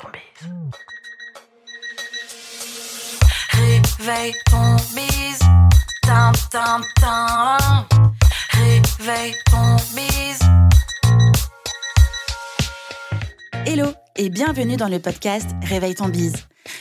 ton bise. Réveille ton bise. Tin, tin, tin. Réveille ton bise. Hello et bienvenue dans le podcast Réveille ton bise.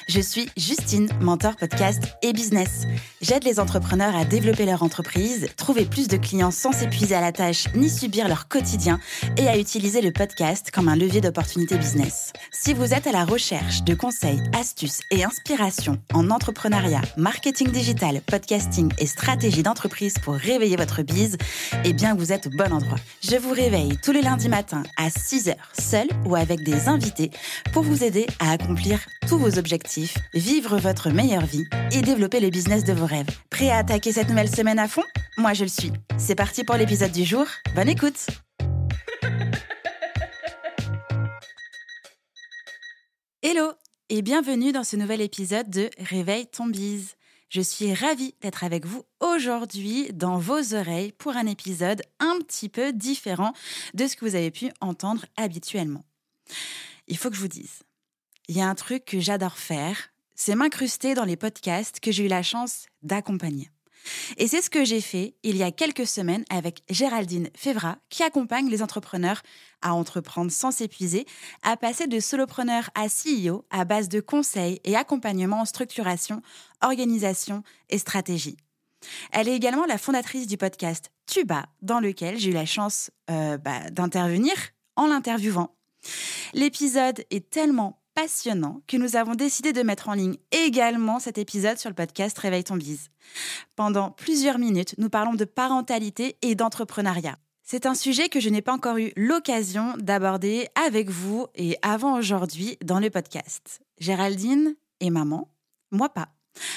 Je suis Justine, mentor podcast et business. J'aide les entrepreneurs à développer leur entreprise, trouver plus de clients sans s'épuiser à la tâche ni subir leur quotidien et à utiliser le podcast comme un levier d'opportunité business. Si vous êtes à la recherche de conseils, astuces et inspirations en entrepreneuriat, marketing digital, podcasting et stratégie d'entreprise pour réveiller votre bise, eh bien vous êtes au bon endroit. Je vous réveille tous les lundis matins à 6h, seul ou avec des invités pour vous aider à accomplir tous vos objectifs, vivre votre meilleure vie et développer le business de vos rêves. Prêt à attaquer cette nouvelle semaine à fond? Moi je le suis. C'est parti pour l'épisode du jour. Bonne écoute Hello et bienvenue dans ce nouvel épisode de Réveille ton bise. Je suis ravie d'être avec vous aujourd'hui dans vos oreilles pour un épisode un petit peu différent de ce que vous avez pu entendre habituellement. Il faut que je vous dise, il y a un truc que j'adore faire, c'est m'incruster dans les podcasts que j'ai eu la chance d'accompagner. Et c'est ce que j'ai fait il y a quelques semaines avec Géraldine Févra, qui accompagne les entrepreneurs à entreprendre sans s'épuiser, à passer de solopreneur à CEO à base de conseils et accompagnement en structuration, organisation et stratégie. Elle est également la fondatrice du podcast Tuba, dans lequel j'ai eu la chance euh, bah, d'intervenir en l'interviewant. L'épisode est tellement passionnant que nous avons décidé de mettre en ligne également cet épisode sur le podcast Réveille ton bise. Pendant plusieurs minutes, nous parlons de parentalité et d'entrepreneuriat. C'est un sujet que je n'ai pas encore eu l'occasion d'aborder avec vous et avant aujourd'hui dans le podcast. Géraldine est maman, moi pas.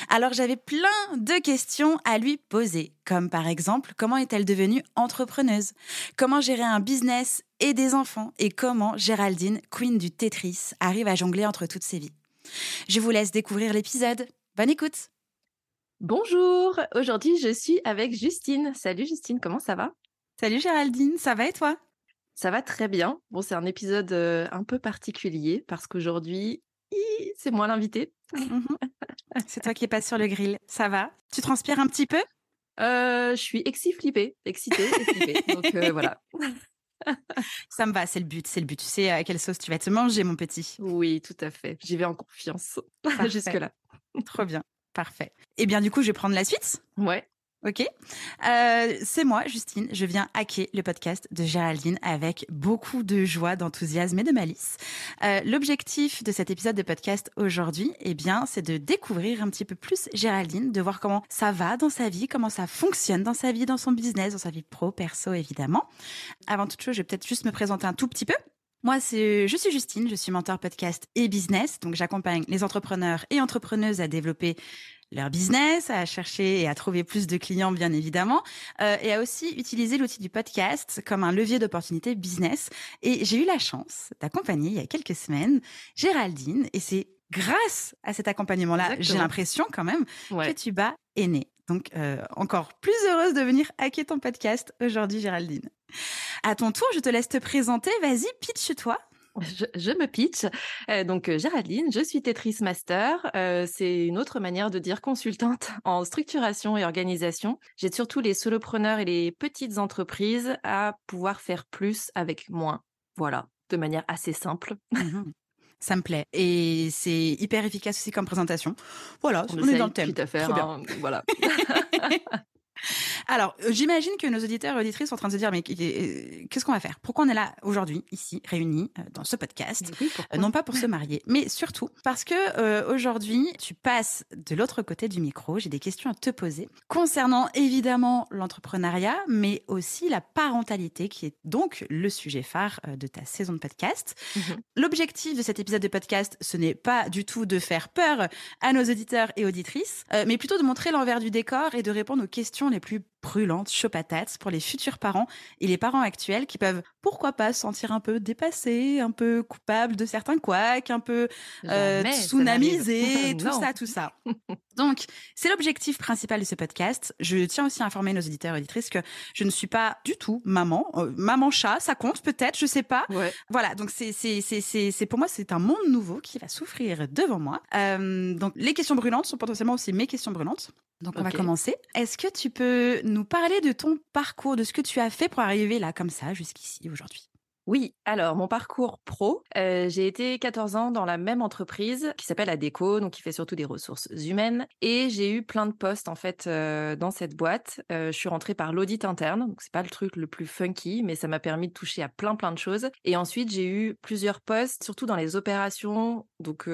Alors j'avais plein de questions à lui poser, comme par exemple comment est-elle devenue entrepreneuse? Comment gérer un business et des enfants? Et comment Géraldine, queen du Tetris, arrive à jongler entre toutes ses vies? Je vous laisse découvrir l'épisode. Bonne écoute! Bonjour, aujourd'hui je suis avec Justine. Salut Justine, comment ça va? Salut Géraldine, ça va et toi? Ça va très bien. Bon, c'est un épisode euh, un peu particulier parce qu'aujourd'hui, c'est moi l'invité. Mhm. C'est toi qui es pas sur le grill. Ça va? Tu transpires un petit peu? Euh, Je suis exci-flippée, excitée, flippée. Donc euh, voilà. Ça me va, c'est le but, c'est le but. Tu sais à quelle sauce tu vas te manger, mon petit? Oui, tout à fait. J'y vais en confiance jusque-là. Trop bien, parfait. Et eh bien du coup, je vais prendre la suite. Ouais. Ok. Euh, c'est moi, Justine. Je viens hacker le podcast de Géraldine avec beaucoup de joie, d'enthousiasme et de malice. Euh, L'objectif de cet épisode de podcast aujourd'hui, eh bien, c'est de découvrir un petit peu plus Géraldine, de voir comment ça va dans sa vie, comment ça fonctionne dans sa vie, dans son business, dans sa vie pro, perso, évidemment. Avant toute chose, je vais peut-être juste me présenter un tout petit peu. Moi, je suis Justine, je suis mentor podcast et business. Donc, j'accompagne les entrepreneurs et entrepreneuses à développer leur business, à chercher et à trouver plus de clients, bien évidemment, euh, et à aussi utiliser l'outil du podcast comme un levier d'opportunité business. Et j'ai eu la chance d'accompagner il y a quelques semaines Géraldine, et c'est grâce à cet accompagnement-là, j'ai l'impression quand même que tu bats est né. Donc, euh, encore plus heureuse de venir hacker ton podcast aujourd'hui, Géraldine. À ton tour, je te laisse te présenter. Vas-y, pitch-toi. Je, me pitch. Euh, donc, euh, Géraldine, je suis Tetris Master. Euh, c'est une autre manière de dire consultante en structuration et organisation. J'aide surtout les solopreneurs et les petites entreprises à pouvoir faire plus avec moins. Voilà, de manière assez simple. Mmh Ça me plaît. Et c'est hyper efficace aussi comme présentation. Voilà, on, est dans le thème. Tout à fait. Hein, voilà. Alors, euh, j'imagine que nos auditeurs et auditrices sont en train de se dire, mais euh, qu'est-ce qu'on va faire? Pourquoi on est là aujourd'hui, ici, réunis euh, dans ce podcast? Non pas pour se marier, mais surtout parce que aujourd'hui, tu passes de l'autre côté du micro. J'ai des questions à te poser concernant évidemment l'entrepreneuriat, mais aussi la parentalité, qui est donc le sujet phare de ta saison de podcast. Mmh L'objectif de cet épisode de podcast, ce n'est pas du tout de faire peur à nos auditeurs et auditrices, mais plutôt de montrer l'envers du décor et de répondre aux questions les plus brûlantes, chaud patates pour les futurs parents et les parents actuels qui peuvent, pourquoi pas, se sentir un peu dépassés, un peu coupables de certains couacs, un peu euh, tsunamisés, tout ça, tout ça. Donc, c'est l'objectif principal de ce podcast. Je tiens aussi à informer nos auditeurs et auditrices que je ne suis pas du tout maman. Euh, maman chat, ça compte peut-être, je sais pas. Ouais. Voilà, donc c'est pour moi c'est un monde nouveau qui va s'offrir devant moi. Euh, donc les questions brûlantes sont potentiellement aussi mes questions brûlantes. Donc on va commencer. Est-ce que tu peux nous parler de ton parcours, de ce que tu as fait pour arriver là comme ça jusqu'ici aujourd'hui? Oui, alors mon parcours pro, euh, j'ai été 14 ans dans la même entreprise qui s'appelle Adeco, donc qui fait surtout des ressources humaines, et j'ai eu plein de postes en fait euh, dans cette boîte. Euh, je suis rentrée par l'audit interne, donc c'est pas le truc le plus funky, mais ça m'a permis de toucher à plein plein de choses. Et ensuite j'ai eu plusieurs postes, surtout dans les opérations, donc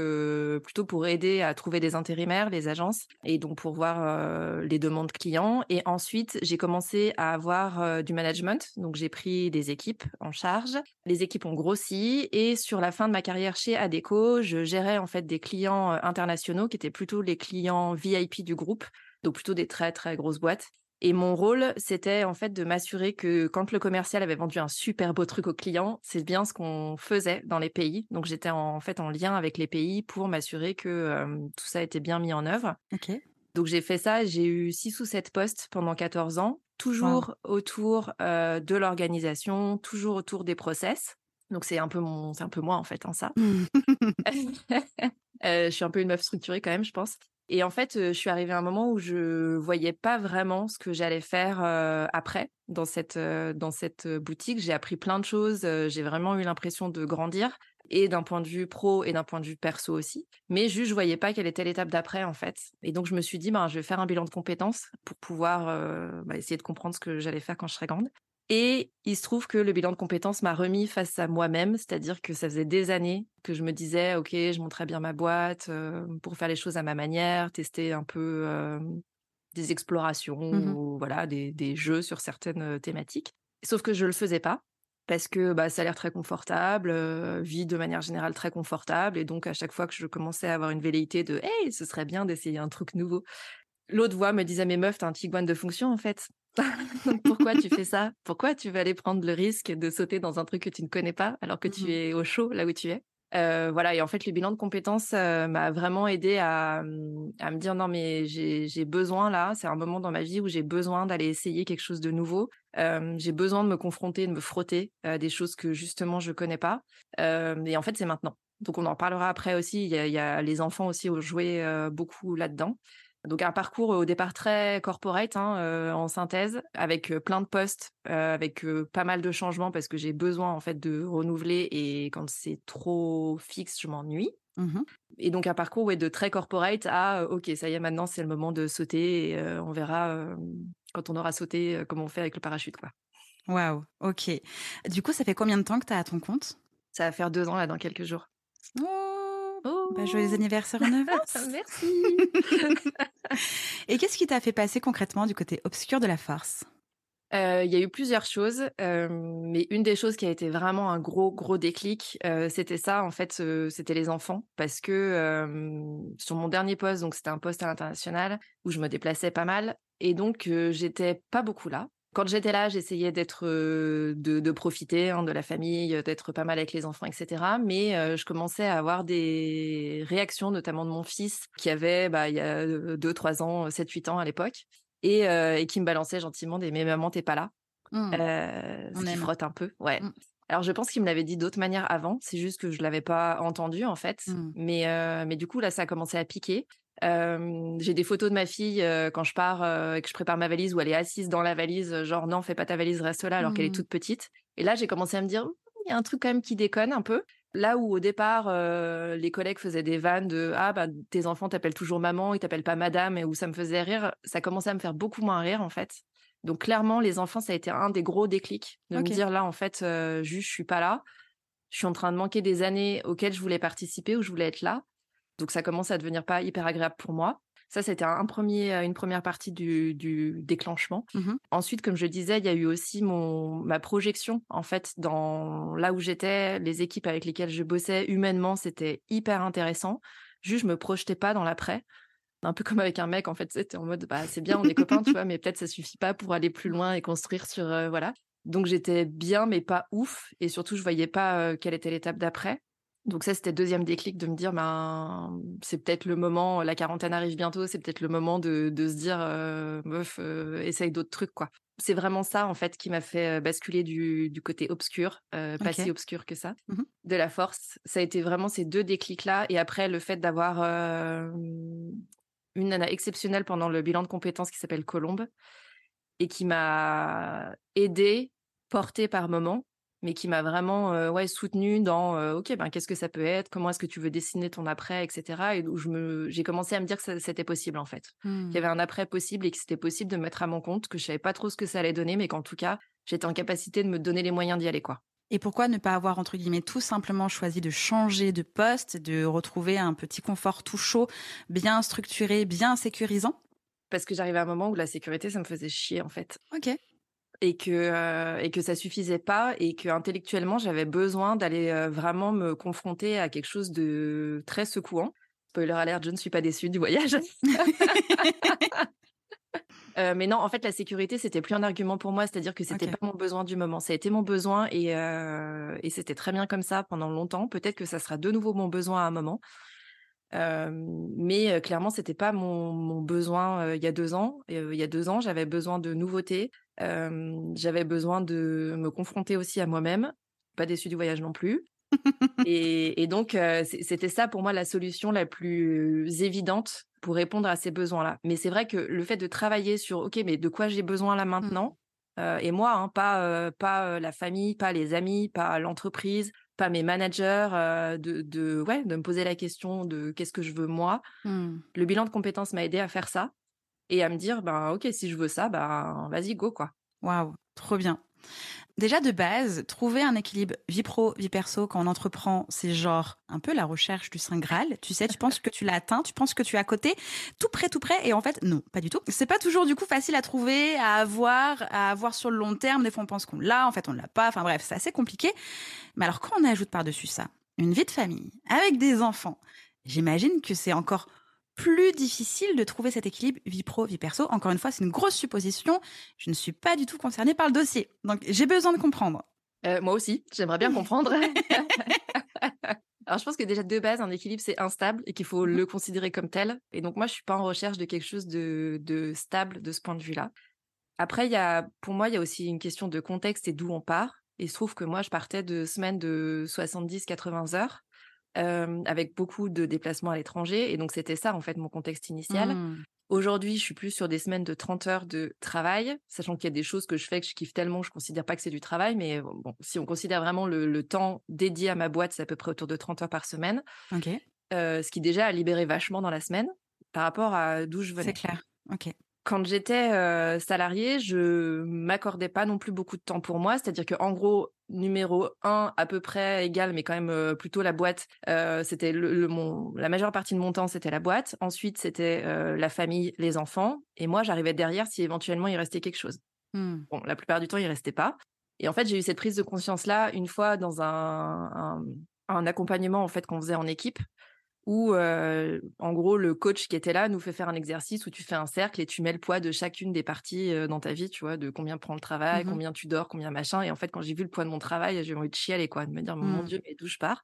plutôt pour aider à trouver des intérimaires, les agences, et donc pour voir les demandes clients. Et ensuite j'ai commencé à avoir du management, donc j'ai pris des équipes en charge. Les équipes ont grossi et sur la fin de ma carrière chez Adeco, je gérais en fait des clients internationaux qui étaient plutôt les clients VIP du groupe, donc plutôt des très très grosses boîtes. Et mon rôle, c'était en fait de m'assurer que quand le commercial avait vendu un super beau truc au client, c'est bien ce qu'on faisait dans les pays. Donc j'étais en fait en lien avec les pays pour m'assurer que euh, tout ça était bien mis en œuvre. Ok. Donc j'ai fait ça, j'ai eu six ou sept postes pendant 14 ans, toujours autour euh, de l'organisation, toujours autour des process. Donc c'est un peu mon, c'est un peu moi en fait, hein, ça. Euh, je suis un peu une meuf structurée quand même, je pense. Et en fait, je suis arrivée à un moment où je voyais pas vraiment ce que j'allais faire après dans cette dans cette boutique. J'ai appris plein de choses. j'ai vraiment eu l'impression de grandir et d'un point de vue pro et d'un point de vue perso aussi. Mais juste, je voyais pas quelle était l'étape d'après en fait. Et donc je me suis dit, ben, je vais faire un bilan de compétences pour pouvoir bah, essayer de comprendre ce que j'allais faire quand je serais grande. Et il se trouve que le bilan de compétences m'a remis face à moi-même, c'est-à-dire que ça faisait des années que je me disais, ok, je monterais bien ma boîte euh, pour faire les choses à ma manière, tester un peu euh, des explorations Mhm. ou voilà des, des jeux sur certaines thématiques. Sauf que je le faisais pas parce que bah, ça a l'air très confortable, euh, vie de manière générale très confortable, et donc à chaque fois que je commençais à avoir une velléité de, hey, ce serait bien d'essayer un truc nouveau, l'autre voix me disait, mais meuf, t'as un tiguan de fonction en fait. Donc pourquoi tu fais ça? Pourquoi tu vas aller prendre le risque de sauter dans un truc que tu ne connais pas alors que tu Mhm. es au chaud là où tu es? Euh, Voilà, et en fait, le bilan de compétences euh, m'a vraiment aidé à, à me dire non, mais j'ai besoin là, c'est un moment dans ma vie où j'ai besoin d'aller essayer quelque chose de nouveau. Euh, j'ai besoin de me confronter, de me frotter à des choses que justement je connais pas. Et en fait, c'est maintenant. Donc on en parlera après aussi. Il y a, il y a les enfants aussi ont joué beaucoup là-dedans. Donc un parcours au départ très corporate hein, euh, en synthèse, avec plein de postes, euh, avec euh, pas mal de changements parce que j'ai besoin en fait de renouveler et quand c'est trop fixe, je m'ennuie. Mhm. Et donc un parcours ouais, de très corporate à ok ça y est maintenant c'est le moment de sauter et on verra quand on aura sauté comment on fait avec le parachute quoi. Waouh. Ok. Du coup, ça fait combien de temps que tu as à ton compte? Ça va faire deux ans là dans quelques jours. Oh, Oh bah, joyeux anniversaire en avance. Merci. Et qu'est-ce qui t'a fait passer concrètement du côté obscur de la farce Euh, Il y a eu plusieurs choses, euh, mais une des choses qui a été vraiment un gros gros déclic, euh, c'était ça en fait, c'était les enfants, parce que sur mon dernier poste, donc c'était un poste à l'international où je me déplaçais pas mal, et donc j'étais pas beaucoup là. Quand j'étais là, j'essayais d'être, euh, de, de profiter hein, de la famille, d'être pas mal avec les enfants, etc. Mais euh, je commençais à avoir des réactions, notamment de mon fils, qui avait, bah, il y a 2, 3 ans, 7, 8 ans à l'époque, et, euh, et qui me balançait gentiment des « mais maman, t'es pas là ». Hmm. Euh, On ce qui aime. frotte un peu, ouais. Mm. Alors je pense qu'il me l'avait dit d'autres manières avant, c'est juste que je l'avais pas entendu en fait. Mm. Mais euh, mais du coup là ça a commencé à piquer. Euh, j'ai des photos de ma fille euh, quand je pars euh, et que je prépare ma valise où elle est assise dans la valise, genre non fais pas ta valise, reste là alors qu'elle est Mm. toute petite. Et là j'ai commencé à me dire il y a un truc quand même qui déconne un peu. Là où au départ les collègues faisaient des vannes de ah bah tes enfants t'appellent toujours maman, ils t'appellent pas madame et où ça me faisait rire, ça commençait à me faire beaucoup moins rire en fait. Donc clairement, les enfants, ça a été un des gros déclics de me dire là, en fait, juste, je suis pas là. Je suis en train de manquer des années auxquelles je voulais participer, où je voulais être là. Donc ça commence à devenir pas hyper agréable pour moi. Ça, c'était un premier, une première partie du, du déclenchement. Mhm. Ensuite, comme je disais, il y a eu aussi mon, ma projection, en fait, dans là où j'étais, les équipes avec lesquelles je bossais, humainement, c'était hyper intéressant. Juste, je me projetais pas dans l'après. Un peu comme avec un mec, en fait, c'était en mode, bah, c'est bien, on est copains, tu vois, mais peut-être ça suffit pas pour aller plus loin et construire sur, euh, voilà. Donc j'étais bien, mais pas ouf. Et surtout, je voyais pas euh, quelle était l'étape d'après. Donc ça, c'était le deuxième déclic de me dire, ben, c'est peut-être le moment, la quarantaine arrive bientôt, c'est peut-être le moment de, de se dire, euh, meuf, euh, essaye d'autres trucs, quoi. C'est vraiment ça, en fait, qui m'a fait euh, basculer du, du côté obscur, euh, pas si obscur que ça, Mhm. de la force. Ça a été vraiment ces deux déclics-là. Et après, le fait d'avoir une nana exceptionnelle pendant le bilan de compétences qui s'appelle Colombe et qui m'a aidée, portée par moments, mais qui m'a vraiment euh, ouais, soutenue dans euh, OK, ben, qu'est-ce que ça peut être? Comment est-ce que tu veux dessiner ton après, etc. Et où je me, j'ai commencé à me dire que c'était possible, en fait. Qu'il y avait un après possible et que c'était possible de me mettre à mon compte, que je savais pas trop ce que ça allait donner, mais qu'en tout cas, j'étais en capacité de me donner les moyens d'y aller, quoi. Et pourquoi ne pas avoir, entre guillemets, tout simplement choisi de changer de poste, de retrouver un petit confort tout chaud, bien structuré, bien sécurisant? Parce que j'arrivais à un moment où la sécurité, ça me faisait chier, en fait. Ok. Et que euh, et que ça suffisait pas et que intellectuellement j'avais besoin d'aller euh, vraiment me confronter à quelque chose de très secouant. Spoiler alert, je ne suis pas déçue du voyage. Euh, mais non, en fait, la sécurité, c'était plus un argument pour moi, c'est-à-dire que c'était Ok. pas mon besoin du moment. Ça a été mon besoin et, euh, et c'était très bien comme ça pendant longtemps. Peut-être que ça sera de nouveau mon besoin à un moment. Euh, mais euh, clairement, c'était pas mon, mon besoin euh, il y a deux ans. Il y a deux ans, j'avais besoin de nouveautés. J'avais besoin de me confronter aussi à moi-même. Pas déçue du voyage non plus. et, et donc, c'était ça pour moi la solution la plus évidente pour répondre à ces besoins-là. Mais c'est vrai que le fait de travailler sur, OK, mais de quoi j'ai besoin là maintenant? Euh, Et moi, hein, pas, pas la famille, pas les amis, pas l'entreprise, pas mes managers, euh, de, de, ouais, de me poser la question de qu'est-ce que je veux moi. Hmm. Le bilan de compétences m'a aidé à faire ça et à me dire, ben, OK, si je veux ça, ben, vas-y, go, quoi. Waouh, trop bien. Déjà de base, trouver un équilibre vie pro, vie perso quand on entreprend, c'est genre un peu la recherche du Saint Graal. Tu sais, tu penses que tu l'as atteint, tu penses que tu es à côté, tout près, tout près, et en fait, non, pas du tout. C'est pas toujours du coup facile à trouver, à avoir, à avoir sur le long terme. Des fois, on pense qu'on l'a, en fait, on l'a pas. Enfin bref, c'est assez compliqué. Mais alors, quand on ajoute par-dessus ça une vie de famille avec des enfants, j'imagine que c'est encore plus difficile de trouver cet équilibre vie pro, vie perso. Encore une fois, c'est une grosse supposition. Je ne suis pas du tout concernée par le dossier. Donc, j'ai besoin de comprendre. Euh, moi aussi, j'aimerais bien comprendre. Alors, je pense que déjà de base, un équilibre, c'est instable et qu'il faut Mhm. le considérer comme tel. Et donc, moi, je suis pas en recherche de quelque chose de, de stable de ce point de vue-là. Après, il y a, pour moi, il y a aussi une question de contexte et d'où on part. Et il se trouve que moi, je partais de semaines de 70-80 heures euh, avec beaucoup de déplacements à l'étranger. Et donc, c'était ça, en fait, mon contexte initial. Hmm. Aujourd'hui, je suis plus sur des semaines de 30 heures de travail, sachant qu'il y a des choses que je fais que je kiffe tellement, je considère pas que c'est du travail, mais bon, si on considère vraiment le, le temps dédié à ma boîte, c'est à peu près autour de 30 heures par semaine, Ok, euh, ce qui déjà a libéré vachement dans la semaine par rapport à d'où je venais. c'est clair. Ok. Quand j'étais euh, salariée, je m'accordais pas non plus beaucoup de temps pour moi, c'est-à-dire que en gros, numéro un à peu près égal, mais quand même euh, plutôt la boîte. euh, c'était le, le- mon, la majeure partie de mon temps, c'était la boîte. Ensuite, c'était euh, la famille, les enfants, et moi, j'arrivais derrière si éventuellement il restait quelque chose. Hmm. Bon, la plupart du temps, il restait pas. Et en fait, j'ai eu cette prise de conscience-là une fois dans un, un, un accompagnement en fait qu'on faisait en équipe, où euh, en gros le coach qui était là nous fait faire un exercice où tu fais un cercle et tu mets le poids de chacune des parties euh, dans ta vie, tu vois, de combien prend le travail, Mhm. combien tu dors, combien machin. Et en fait, quand j'ai vu le poids de mon travail, j'ai envie de chialer, quoi, de me dire mon Mhm. Dieu, mais d'où je pars?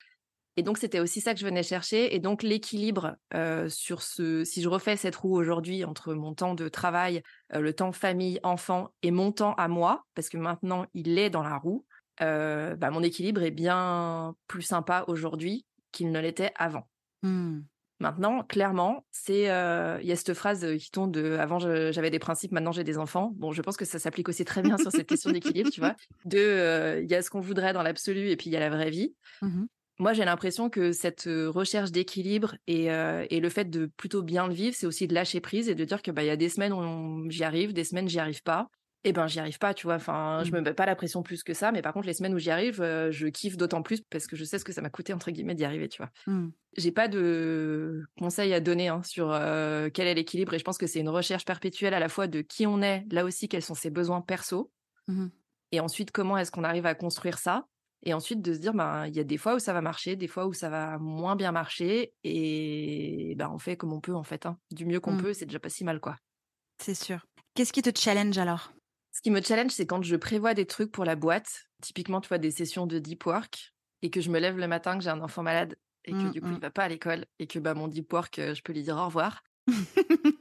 Et donc c'était aussi ça que je venais chercher. Et donc l'équilibre euh, sur ce, si je refais cette roue aujourd'hui entre mon temps de travail, le temps famille, enfant et mon temps à moi, parce que maintenant il est dans la roue, bah, mon équilibre est bien plus sympa aujourd'hui qu'il ne l'était avant. Hmm. Maintenant, clairement, c'est euh, il y a cette phrase euh, qui tombe de avant j'avais des principes, maintenant j'ai des enfants. Bon, je pense que ça s'applique aussi très bien sur cette question d'équilibre, tu vois. De euh, il y a ce qu'on voudrait dans l'absolu et puis il y a la vraie vie. Mhm. Moi, j'ai l'impression que cette recherche d'équilibre et, euh, et le fait de plutôt bien le vivre, c'est aussi de lâcher prise et de dire que bah il y a des semaines où j'y arrive, des semaines j'y arrive pas. Et ben j'y arrive pas, tu vois. Enfin, je Mhm. me mets pas la pression plus que ça, mais par contre les semaines où j'y arrive, euh, je kiffe d'autant plus parce que je sais ce que ça m'a coûté entre guillemets d'y arriver, tu vois. Hmm. J'ai pas de conseils à donner hein, sur euh, quel est l'équilibre et je pense que c'est une recherche perpétuelle à la fois de qui on est, là aussi quels sont ses besoins perso Mhm. et ensuite comment est-ce qu'on arrive à construire ça. Et ensuite de se dire, ben, il y a des fois où ça va marcher, des fois où ça va moins bien marcher. Et ben, on fait comme on peut, en fait. hein. Du mieux qu'on Mm. peut, c'est déjà pas si mal, quoi. C'est sûr. Qu'est-ce qui te challenge alors? Ce qui me challenge, c'est quand je prévois des trucs pour la boîte. Typiquement, tu vois, des sessions de deep work. Et que je me lève le matin, que j'ai un enfant malade. Et que Mm, du coup, mm. il va pas à l'école. Et que bah, mon deep work, euh, je peux lui dire au revoir.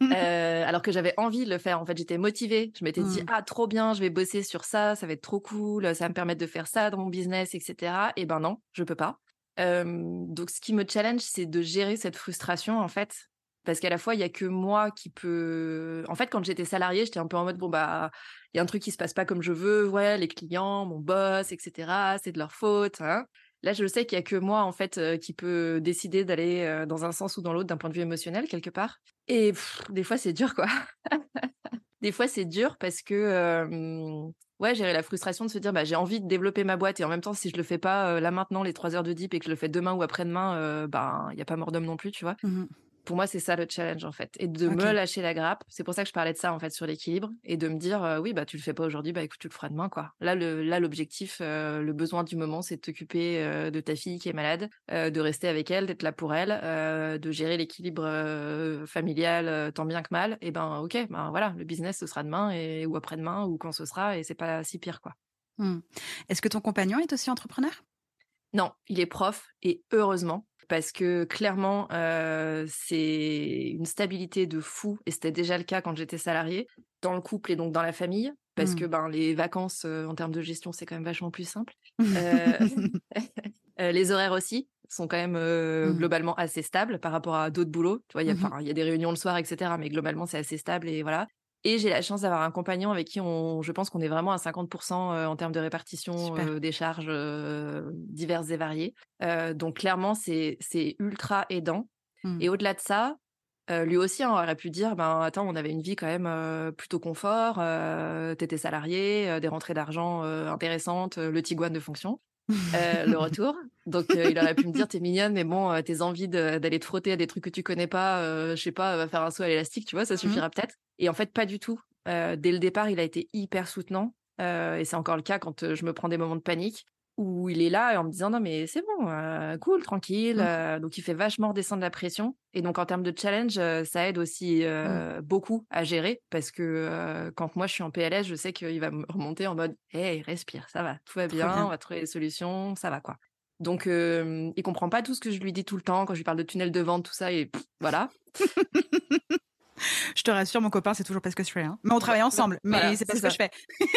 Euh, alors que j'avais envie de le faire. En fait, j'étais motivée. Je m'étais dit, Mm. ah, trop bien, je vais bosser sur ça, ça va être trop cool, ça va me permettre de faire ça dans mon business, etc. Et ben non, je peux pas. Euh, donc, ce qui me challenge, c'est de gérer cette frustration, en fait. Parce qu'à la fois, il y a que moi qui peut. En fait, quand j'étais salariée, j'étais un peu en mode, bon, bah, il y a un truc qui se passe pas comme je veux. Ouais, les clients, mon boss, etc. C'est de leur faute. hein. Là, je sais qu'il y a que moi, en fait, qui peut décider d'aller dans un sens ou dans l'autre d'un point de vue émotionnel, quelque part. Et des fois, c'est dur, quoi. des fois, c'est dur parce que, euh, ouais, gérer la frustration de se dire, bah, j'ai envie de développer ma boîte et en même temps, si je le fais pas là maintenant, les trois heures de deep et que je le fais demain ou après-demain, bah, il y a pas mort d'homme non plus, tu vois. Mhm. Pour moi, c'est ça le challenge, en fait. Et de me lâcher la grappe. C'est pour ça que je parlais de ça, en fait, sur l'équilibre. Et de me dire, euh, oui, bah, tu le fais pas aujourd'hui, bah, écoute, tu le feras demain, quoi. Là, le, là, l'objectif, euh, le besoin du moment, c'est de t'occuper euh, de ta fille qui est malade, de rester avec elle, d'être là pour elle, de gérer l'équilibre familial tant bien que mal. Et ben, ok, ben voilà, le business, ce sera demain et, ou après-demain ou quand ce sera et c'est pas si pire, quoi. Hmm. Est-ce que ton compagnon est aussi entrepreneur? Non, il est prof et heureusement parce que clairement euh, c'est une stabilité de fou et c'était déjà le cas quand j'étais salariée dans le couple et donc dans la famille parce que ben les vacances euh, en termes de gestion c'est quand même vachement plus simple. Les horaires aussi sont quand même euh, Mm. globalement assez stables par rapport à d'autres boulots. Tu vois, il y a, enfin, il y a des réunions le soir, etc. Mais globalement, c'est assez stable et voilà. Et j'ai la chance d'avoir un compagnon avec qui on, je pense qu'on est vraiment à 50% euh, en termes de répartition euh, des charges euh, diverses et variées. Euh, donc clairement, c'est ultra aidant. Et au-delà de ça, lui aussi hein, aurait pu dire, ben attends, on avait une vie quand même plutôt confort, t'étais salarié, des rentrées d'argent intéressantes, le Tiguan de fonction, euh, le retour. Donc euh, il aurait pu me dire, t'es mignonne, mais bon, euh, tes envies d'aller te frotter à des trucs que tu connais pas, je sais pas, va faire un saut à l'élastique, tu vois, ça suffira peut-être. Et en fait, pas du tout. Dès le départ, il a été hyper soutenant. Et c'est encore le cas quand je me prends des moments de panique où il est là en me disant non mais c'est bon, euh, cool, tranquille. Mm. euh, donc il fait vachement redescendre la pression. Et donc en termes de challenge, euh, ça aide aussi euh, beaucoup à gérer parce que quand moi je suis en PLS, je sais qu'il va me remonter en mode hey respire, ça va, tout va bien, bien. on va trouver des solutions, ça va quoi. Donc il comprend pas tout ce que je lui dis tout le temps quand je lui parle de tunnel de vente, tout ça et pff, voilà. Je te rassure, mon copain, c'est toujours pas ce que je fais. hein. Mais on travaille ensemble, mais Voilà, c'est pas ce que je fais.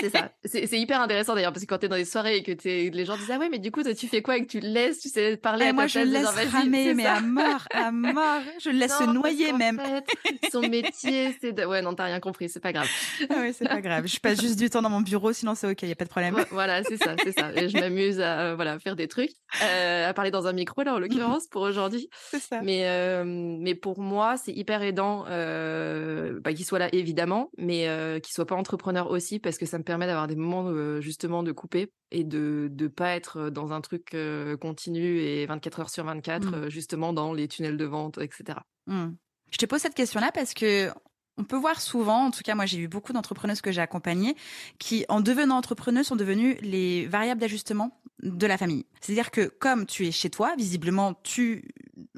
C'est ça. C'est hyper intéressant d'ailleurs parce que quand t'es dans des soirées et que t'es, les gens disent ah ouais mais du coup toi tu fais quoi et que tu le laisses, tu sais parler Eh, à ta moi, je place, le laisse ramer, mais ça? à mort, à mort. Je le laisse se Non, parce noyer même. fait, son métier, c'est de... Ouais, non, t'as rien compris, c'est pas grave. Ah oui, c'est pas grave. Je passe juste du temps dans mon bureau, sinon c'est ok, y a pas de problème. Vo- Voilà, c'est ça, c'est ça. Et je m'amuse à euh, voilà, faire des trucs, euh, à parler dans un micro, là, en l'occurrence, pour aujourd'hui. C'est ça. Mais, euh, mais pour moi, c'est hyper aidant euh, bah, qu'il soit là, évidemment, mais euh, qu'il soit pas entrepreneur aussi, parce que ça me permet d'avoir des moments, euh, justement, de couper et de ne pas être dans un truc euh, continu et 24 heures sur 24, Mm. euh, justement, dans les tunnels de vente, etc. Hmm. Je te pose cette question-là parce que on peut voir souvent, en tout cas moi j'ai eu beaucoup d'entrepreneuses que j'ai accompagnées, qui en devenant entrepreneuses sont devenues les variables d'ajustement de la famille. C'est-à-dire que comme tu es chez toi, visiblement tu,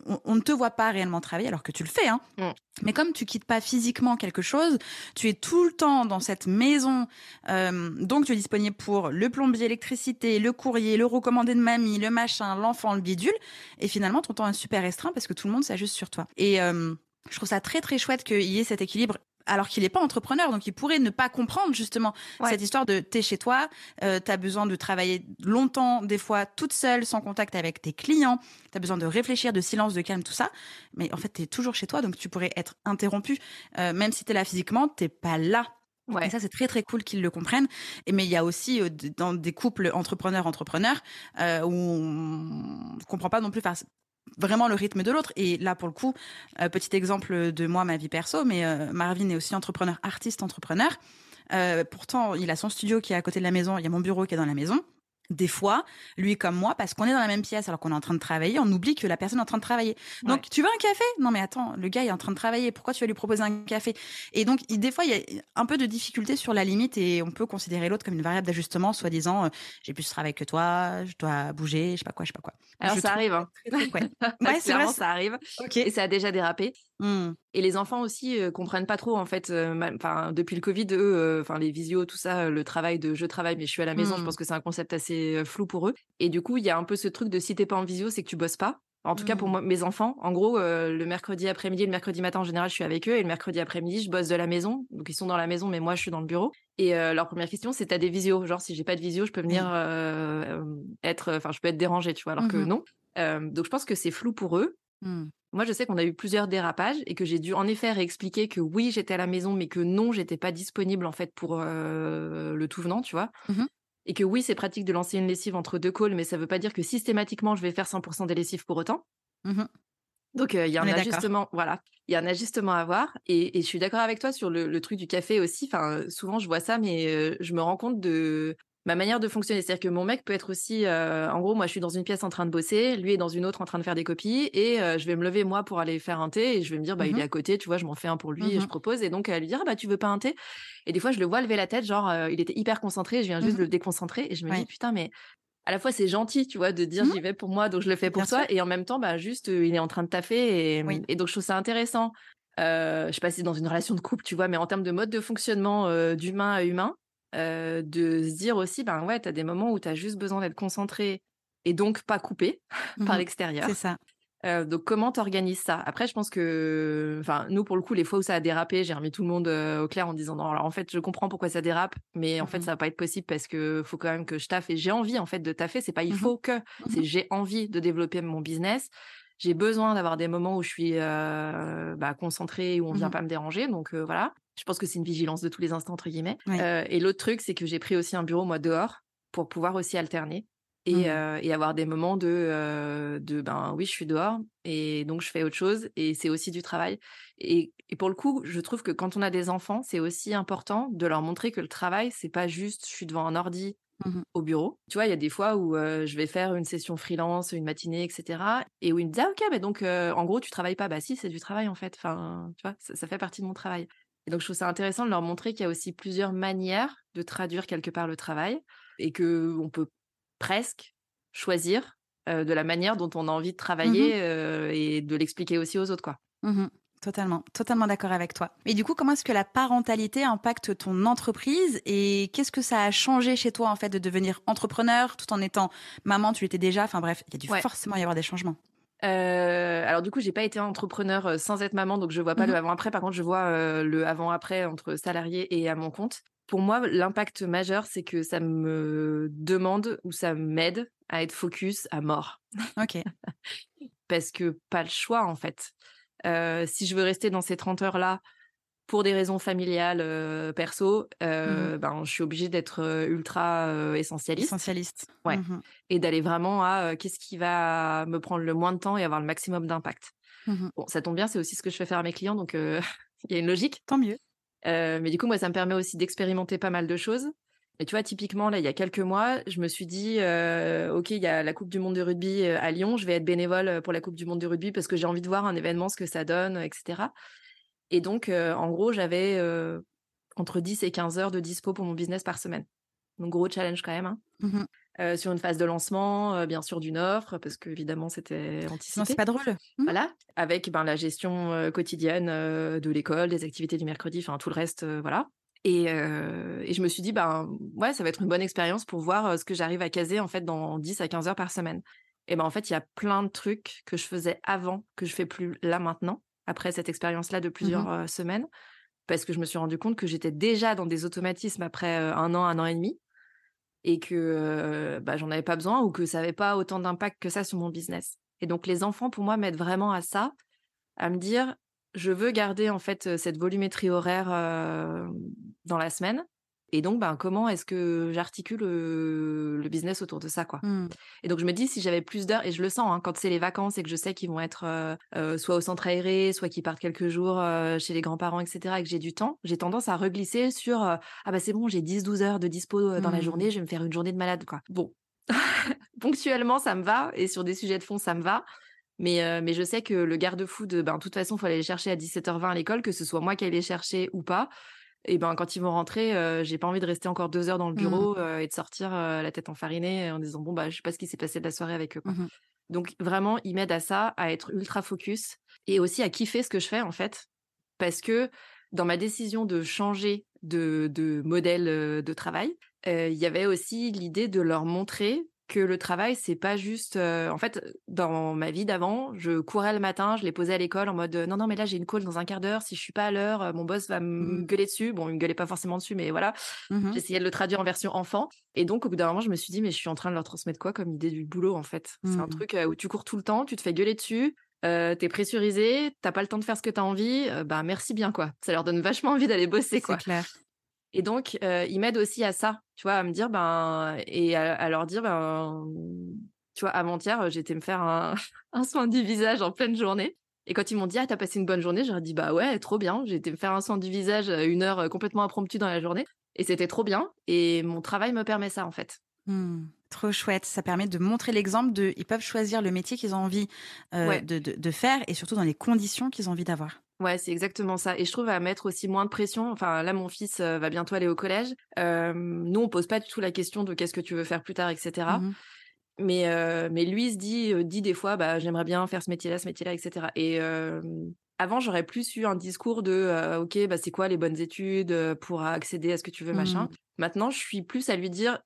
on, on ne te voit pas réellement travailler alors que tu le fais, hein. Mm. Mais comme tu quittes pas physiquement quelque chose, tu es tout le temps dans cette maison, euh, donc tu es disponible pour le plombier, l'électricité, le courrier, le recommandé de mamie, le machin, l'enfant, le bidule, et finalement ton temps est super restreint parce que tout le monde s'ajuste sur toi. Et euh, je trouve ça très très chouette qu'il y ait cet équilibre alors qu'il n'est pas entrepreneur, donc il pourrait ne pas comprendre justement Ouais. cette histoire de t'es chez toi, euh, t'as besoin de travailler longtemps, des fois toute seule, sans contact avec tes clients, t'as besoin de réfléchir, de silence, de calme, tout ça. Mais en fait, t'es toujours chez toi, donc tu pourrais être interrompu, Euh, même si t'es là physiquement, t'es pas là. Ouais. Et ça, c'est très très cool qu'ils le comprennent. Et mais il y a aussi euh, dans des couples entrepreneurs-entrepreneurs euh, où on comprend pas non plus. Vraiment le rythme de l'autre. Et là, pour le coup, euh, petit exemple de moi, ma vie perso, mais euh, Marvin est aussi entrepreneur, artiste entrepreneur. Euh, pourtant, il a son studio qui est à côté de la maison, il y a mon bureau qui est dans la maison. Des fois, lui comme moi, parce qu'on est dans la même pièce alors qu'on est en train de travailler, on oublie que la personne est en train de travailler. Donc, Ouais. tu veux un café? Non, mais attends, le gars est en train de travailler. Pourquoi tu vas lui proposer un café? Et donc, il- des fois, il y a un peu de difficulté sur la limite et on peut considérer l'autre comme une variable d'ajustement, soi-disant, euh, j'ai plus de travail que toi, je dois bouger, je sais pas quoi, je sais pas quoi. Alors, Je ça trouve arrive. Hein. ouais. Ouais, c'est vrai. Ça arrive. Ok. Et ça a déjà dérapé. Hmm. Et les enfants aussi euh, comprennent pas trop en fait. euh, Enfin, depuis le Covid, eux, euh, enfin les visios, tout ça, le travail de je travaille mais je suis à la maison. Mm. Je pense que c'est un concept assez flou pour eux. Et du coup, il y a un peu ce truc de si t'es pas en visio, c'est que tu bosses pas. En tout cas pour Mm. moi, mes enfants, en gros, euh, le mercredi après-midi, et le mercredi matin en général, je suis avec eux, et le mercredi après-midi, je bosse de la maison. Donc ils sont dans la maison, mais moi je suis dans le bureau. Et euh, leur première question, c'est t'as des visios? Genre si j'ai pas de visio, je peux venir euh, être, enfin je peux être dérangée, tu vois. Alors que non. Donc je pense que c'est flou pour eux. Hmm. Moi, je sais qu'on a eu plusieurs dérapages et que j'ai dû en effet réexpliquer que oui, j'étais à la maison, mais que non, j'étais pas disponible en fait pour euh, le tout venant, tu vois? Mhm. Et que oui, c'est pratique de lancer une lessive entre deux calls, mais ça veut pas dire que systématiquement je vais faire 100% des lessives pour autant. Mhm. Donc euh, il y a un ajustement, voilà, il y a un ajustement à voir. Et, et je suis d'accord avec toi sur le, le truc du café aussi. Enfin, souvent je vois ça, mais euh, je me rends compte de ma manière de fonctionner. C'est-à-dire que mon mec peut être aussi, euh, en gros, moi je suis dans une pièce en train de bosser, lui est dans une autre en train de faire des copies, et euh, je vais me lever moi pour aller faire un thé, et je vais me dire bah il Mhm. est à côté, tu vois, je m'en fais un pour lui et je Mhm. propose, et donc elle lui dire ah, bah tu veux pas un thé? Et des fois je le vois lever la tête, genre euh, il était hyper concentré, je viens juste Mhm. de le déconcentrer, et je me Ouais. dis putain mais à la fois c'est gentil, tu vois, de dire j'y vais pour moi, donc je le fais pour toi, et en même temps, bah juste euh, il est en train de taffer, et, Oui. et donc je trouve ça intéressant. Euh, je sais pas si c'est dans une relation de couple, tu vois, mais en termes de mode de fonctionnement euh, d'humain à humain, euh, de se dire aussi, ben ouais, t'as des moments où t'as juste besoin d'être concentré et donc pas coupé par Mhm. l'extérieur. C'est ça. Euh, donc comment t'organises ça? Après, je pense que, enfin, nous pour le coup, les fois où ça a dérapé, j'ai remis tout le monde euh, au clair en disant non. Alors en fait, je comprends pourquoi ça dérape, mais en fait, Mhm. ça va pas être possible parce que faut quand même que je taffe et j'ai envie en fait de taffer. C'est pas il Mhm. faut que, c'est j'ai envie de développer mon business. J'ai besoin d'avoir des moments où je suis euh, bah, concentrée, où on vient pas me déranger. Donc voilà. Je pense que c'est une vigilance de tous les instants entre guillemets. Oui. Euh, et l'autre truc, c'est que j'ai pris aussi un bureau moi dehors pour pouvoir aussi alterner et, Mhm. euh, et avoir des moments de, euh, de ben oui, je suis dehors et donc je fais autre chose et c'est aussi du travail. Et, et pour le coup, je trouve que quand on a des enfants, c'est aussi important de leur montrer que le travail, c'est pas juste je suis devant un ordi Mhm. au bureau. Tu vois, il y a des fois où euh, je vais faire une session freelance, une matinée, etc. Et où ils me disent ah ok, mais donc euh, en gros tu travailles pas. Bah si, c'est du travail en fait. Enfin, tu vois, ça, ça fait partie de mon travail. Et donc je trouve ça intéressant de leur montrer qu'il y a aussi plusieurs manières de traduire quelque part le travail et que on peut presque choisir euh, de la manière dont on a envie de travailler euh, et de l'expliquer aussi aux autres quoi. Mhm. Totalement, totalement d'accord avec toi. Et du coup, comment est-ce que la parentalité impacte ton entreprise et qu'est-ce que ça a changé chez toi en fait de devenir entrepreneur tout en étant maman, tu l'étais déjà? Enfin bref, il y a dû Ouais. forcément y avoir des changements. Euh, alors du coup, j'ai pas été entrepreneur euh, sans être maman, donc je vois pas Mhm. le avant-après. Par contre, je vois euh, le avant-après entre salarié et à mon compte. Pour moi, l'impact majeur, c'est que ça me demande ou ça m'aide à être focus à mort. Ok. Parce que pas le choix, en fait. Euh, si je veux rester dans ces 30 heures-là, pour des raisons familiales, euh, perso, euh, ben, je suis obligée d'être euh, ultra euh, essentialiste Essentialiste. Ouais. Mhm. et d'aller vraiment à qu'est-ce qui va me prendre le moins de temps et avoir le maximum d'impact. Mhm. Bon, ça tombe bien, c'est aussi ce que je fais faire à mes clients, donc il y a une logique. Tant mieux. Mais du coup, moi, ça me permet aussi d'expérimenter pas mal de choses. Et tu vois, typiquement, là, il y a quelques mois, je me suis dit, euh, OK, il y a la Coupe du Monde de rugby à Lyon, je vais être bénévole pour la Coupe du Monde de rugby parce que j'ai envie de voir un événement, ce que ça donne, etc. Et donc, euh, en gros, j'avais euh, entre 10 et 15 heures de dispo pour mon business par semaine. Donc, gros challenge quand même. hein. Euh, sur une phase de lancement, bien sûr, d'une offre, parce que évidemment, c'était anticipé. c'est pas drôle. Mhm. Voilà, avec ben, la gestion quotidienne de l'école, des activités du mercredi, enfin tout le reste, voilà. Et, et je me suis dit, ben ouais, ça va être une bonne expérience pour voir ce que j'arrive à caser en fait dans 10 à 15 heures par semaine. Et ben en fait, il y a plein de trucs que je faisais avant que je fais plus là maintenant, après cette expérience-là de plusieurs euh, semaines, parce que je me suis rendu compte que j'étais déjà dans des automatismes après un an, un an et demi, et que bah, j'en avais pas besoin ou que ça avait pas autant d'impact que ça sur mon business. Et donc les enfants, pour moi, m'aident vraiment à ça, à me dire, je veux garder en fait cette volumétrie horaire euh, dans la semaine. Et donc, ben, comment est-ce que j'articule euh, le business autour de ça, quoi? Mhm. Et donc, je me dis, si j'avais plus d'heures, et je le sens, hein, quand c'est les vacances et que je sais qu'ils vont être euh, soit au centre aéré, soit qu'ils partent quelques jours euh, chez les grands-parents, etc., et que j'ai du temps, j'ai tendance à reglisser sur ah bah c'est bon, j'ai 10-12 heures de dispo dans la Mhm. journée, je vais me faire une journée de malade, quoi. Bon. Ponctuellement, ça me va. Et sur des sujets de fond, ça me va. Mais, euh, mais je sais que le garde-fou de, ben, de toute façon, il faut aller les chercher à 17h20 à l'école, que ce soit moi qui aille les chercher ou pas. Et ben, quand ils vont rentrer, euh, j'ai pas envie de rester encore deux heures dans le Mmh. bureau euh, et de sortir euh, la tête enfarinée en disant, bon, bah, je sais pas ce qui s'est passé de la soirée avec eux. quoi. Mhm. Donc, vraiment, ils m'aident à ça, à être ultra focus et aussi à kiffer ce que je fais, en fait. Parce que dans ma décision de changer de, de modèle de travail, il y avait aussi l'idée de leur montrer que le travail, c'est pas juste. euh, en fait, dans ma vie d'avant, je courais le matin, je les posais à l'école en mode euh, non, non, mais là, j'ai une call dans un quart d'heure. Si je suis pas à l'heure, euh, mon boss va me Mhm. gueuler dessus. Bon, il me gueulait pas forcément dessus, mais voilà. Mhm. J'essayais de le traduire en version enfant. Et donc, au bout d'un moment, je me suis dit, mais je suis en train de leur transmettre quoi comme idée du boulot, en fait? C'est un Mhm. truc où tu cours tout le temps, tu te fais gueuler dessus, t'es pressurisé, t'as pas le temps de faire ce que t'as envie. bah, merci bien, quoi. Ça leur donne vachement envie d'aller bosser, quoi. C'est clair. Et donc, euh, ils m'aident aussi à ça, tu vois, à me dire, ben, et à, à leur dire, ben, tu vois, avant-hier, euh, j'étais me faire un, un soin du visage en pleine journée. Et quand ils m'ont dit, ah, t'as passé une bonne journée, j'aurais dit, bah ouais, trop bien. J'ai été me faire un soin du visage euh, une heure complètement impromptue dans la journée. Et c'était trop bien. Et mon travail me permet ça, en fait. Hmm, Trop chouette. Ça permet de montrer l'exemple de. Ils peuvent choisir le métier qu'ils ont envie euh, Ouais. de, de- de faire et surtout dans les conditions qu'ils ont envie d'avoir. Ouais, c'est exactement ça. Et je trouve à mettre aussi moins de pression. Enfin, là, mon fils euh, va bientôt aller au collège. Euh, nous, on pose pas du tout la question de qu'est-ce que tu veux faire plus tard, etc. Mhm. Mais, euh, mais lui il se dit, dit des fois, bah, j'aimerais bien faire ce métier-là, ce métier-là, etc. Et avant, j'aurais plus eu un discours de, ok, bah, c'est quoi les bonnes études pour accéder à ce que tu veux, machin? Mhm. Maintenant, je suis plus à lui dire,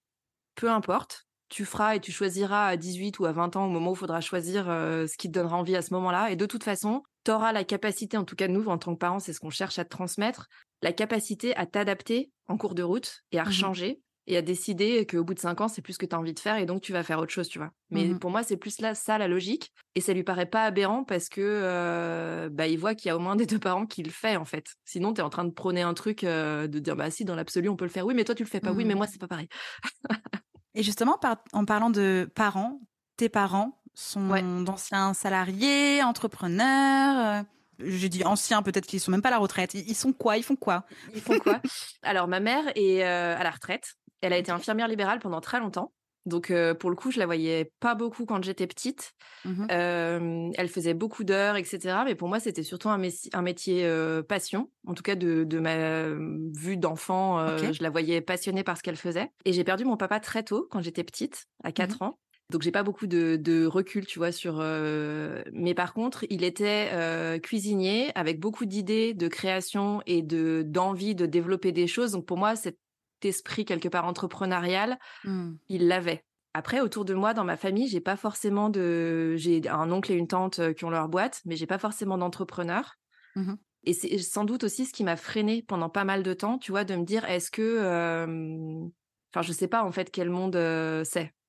peu importe, tu feras et tu choisiras à 18 ou à 20 ans au moment où il faudra choisir euh, ce qui te donnera envie à ce moment-là. Et de toute façon, tu auras la capacité, en tout cas nous, en tant que parents, c'est ce qu'on cherche à te transmettre, la capacité à t'adapter en cours de route et à Mhm. rechanger et à décider qu'au bout de 5 ans, c'est plus ce que tu as envie de faire et donc tu vas faire autre chose, tu vois. Mais Mhm. pour moi, c'est plus là, ça la logique. Et ça lui paraît pas aberrant parce que euh, bah, il voit qu'il y a au moins des deux parents qui le fait, en fait. Sinon, tu es en train de prôner un truc, euh, de dire, bah si, dans l'absolu, on peut le faire. Oui, mais toi, tu le fais pas. Oui, mais moi, c'est pas pareil. Et justement, par- en parlant de parents, tes parents sont Ouais. d'anciens salariés, entrepreneurs. euh, J'ai dit anciens, peut-être qu'ils sont même pas à la retraite. Ils sont quoi? Ils font quoi? Ils font quoi? Alors, ma mère est euh, à la retraite. Elle a été infirmière libérale pendant très longtemps. Donc, euh, pour le coup, je la voyais pas beaucoup quand j'étais petite. Euh, elle faisait beaucoup d'heures, etc. Mais pour moi, c'était surtout un, métier passion. En tout cas, de, de ma vue d'enfant, je la voyais passionnée par ce qu'elle faisait. Et j'ai perdu mon papa très tôt, quand j'étais petite, à 4 ans. Donc, j'ai pas beaucoup de, de recul, tu vois, sur. euh, Mais par contre, il était euh, cuisinier avec beaucoup d'idées de création et de d'envie de développer des choses. Donc, pour moi, cet esprit quelque part entrepreneurial, Hmm. il l'avait. Après, autour de moi, dans ma famille, j'ai pas forcément de. J'ai un oncle et une tante euh, qui ont leur boîte, mais j'ai pas forcément d'entrepreneurs. Mhm. Et c'est sans doute aussi ce qui m'a freiné pendant pas mal de temps, tu vois, de me dire est-ce que. euh, Enfin, je sais pas en fait quel monde euh,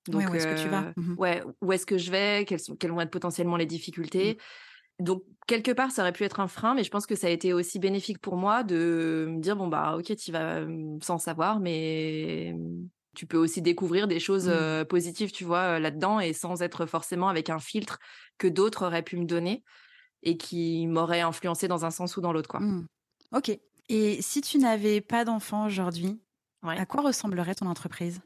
Ouais, où est-ce que tu vas Mhm. Ouais, où est-ce que je vais? Quelles, sont, quelles vont être potentiellement les difficultés? Donc, quelque part, ça aurait pu être un frein, mais je pense que ça a été aussi bénéfique pour moi de me dire bon, bah, ok, tu vas euh, sans savoir, mais tu peux aussi découvrir des choses euh, positives, tu vois, là-dedans, et sans être forcément avec un filtre que d'autres auraient pu me donner et qui m'aurait influencé dans un sens ou dans l'autre, quoi. Ok. Et si tu n'avais pas d'enfant aujourd'hui, Ouais. à quoi ressemblerait ton entreprise?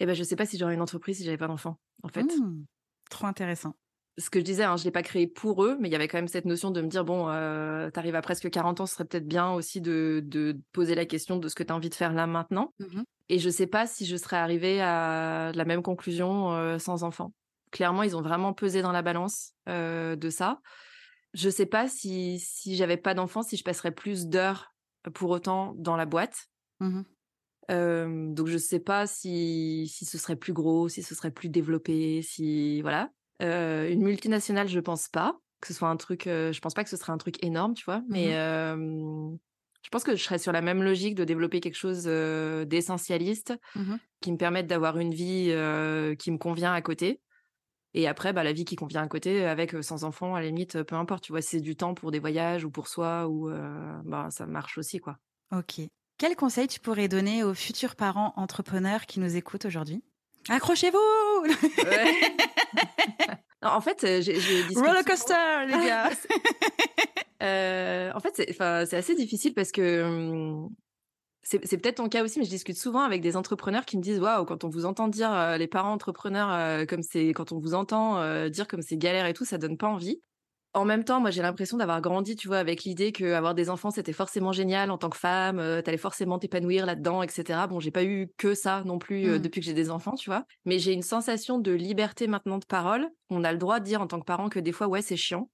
Et ben, je sais pas si j'aurais une entreprise si j'avais pas d'enfant, en fait. Hmm. Trop intéressant. ce que je disais, hein, je l'ai pas créé pour eux, mais il y avait quand même cette notion de me dire bon, euh, t'arrives à presque 40 ans, ce serait peut-être bien aussi de, de poser la question de ce que tu as envie de faire là maintenant. Mhm. Et je sais pas si je serais arrivée à la même conclusion euh, sans enfant. Clairement, ils ont vraiment pesé dans la balance euh, de ça. Je sais pas si si j'avais pas d'enfant, si je passerais plus d'heures pour autant dans la boîte. Mhm. Euh, donc je sais pas si si ce serait plus gros, si ce serait plus développé, si voilà. Euh, une multinationale, je pense pas que ce soit un truc. euh, je pense pas que ce serait un truc énorme, tu vois. Mais euh, je pense que je serais sur la même logique de développer quelque chose d'essentialiste Mhm. qui me permette d'avoir une vie qui me convient à côté. Et après, bah, la vie qui convient à côté, avec sans enfant, à la limite, peu importe. Tu vois, si c'est du temps pour des voyages ou pour soi, ou bah, ça marche aussi, quoi. Ok. Quel conseil tu pourrais donner aux futurs parents entrepreneurs qui nous écoutent aujourd'hui? Accrochez-vous! Non, en fait, euh, j'ai Roller coaster, les gars. Euh, en fait, c'est assez difficile parce que hum, c'est peut-être ton cas aussi, mais je discute souvent avec des entrepreneurs qui me disent waouh, quand on vous entend dire euh, les parents entrepreneurs euh, comme c'est, quand on vous entend dire comme c'est galère et tout, ça donne pas envie. En même temps, moi j'ai l'impression d'avoir grandi, tu vois, avec l'idée que avoir des enfants c'était forcément génial en tant que femme, t'allais forcément t'épanouir là-dedans, etc. Bon, j'ai pas eu que ça non plus Mmh. depuis que j'ai des enfants, tu vois, mais j'ai une sensation de liberté maintenant de parole. On a le droit de dire en tant que parent que des fois ouais c'est chiant,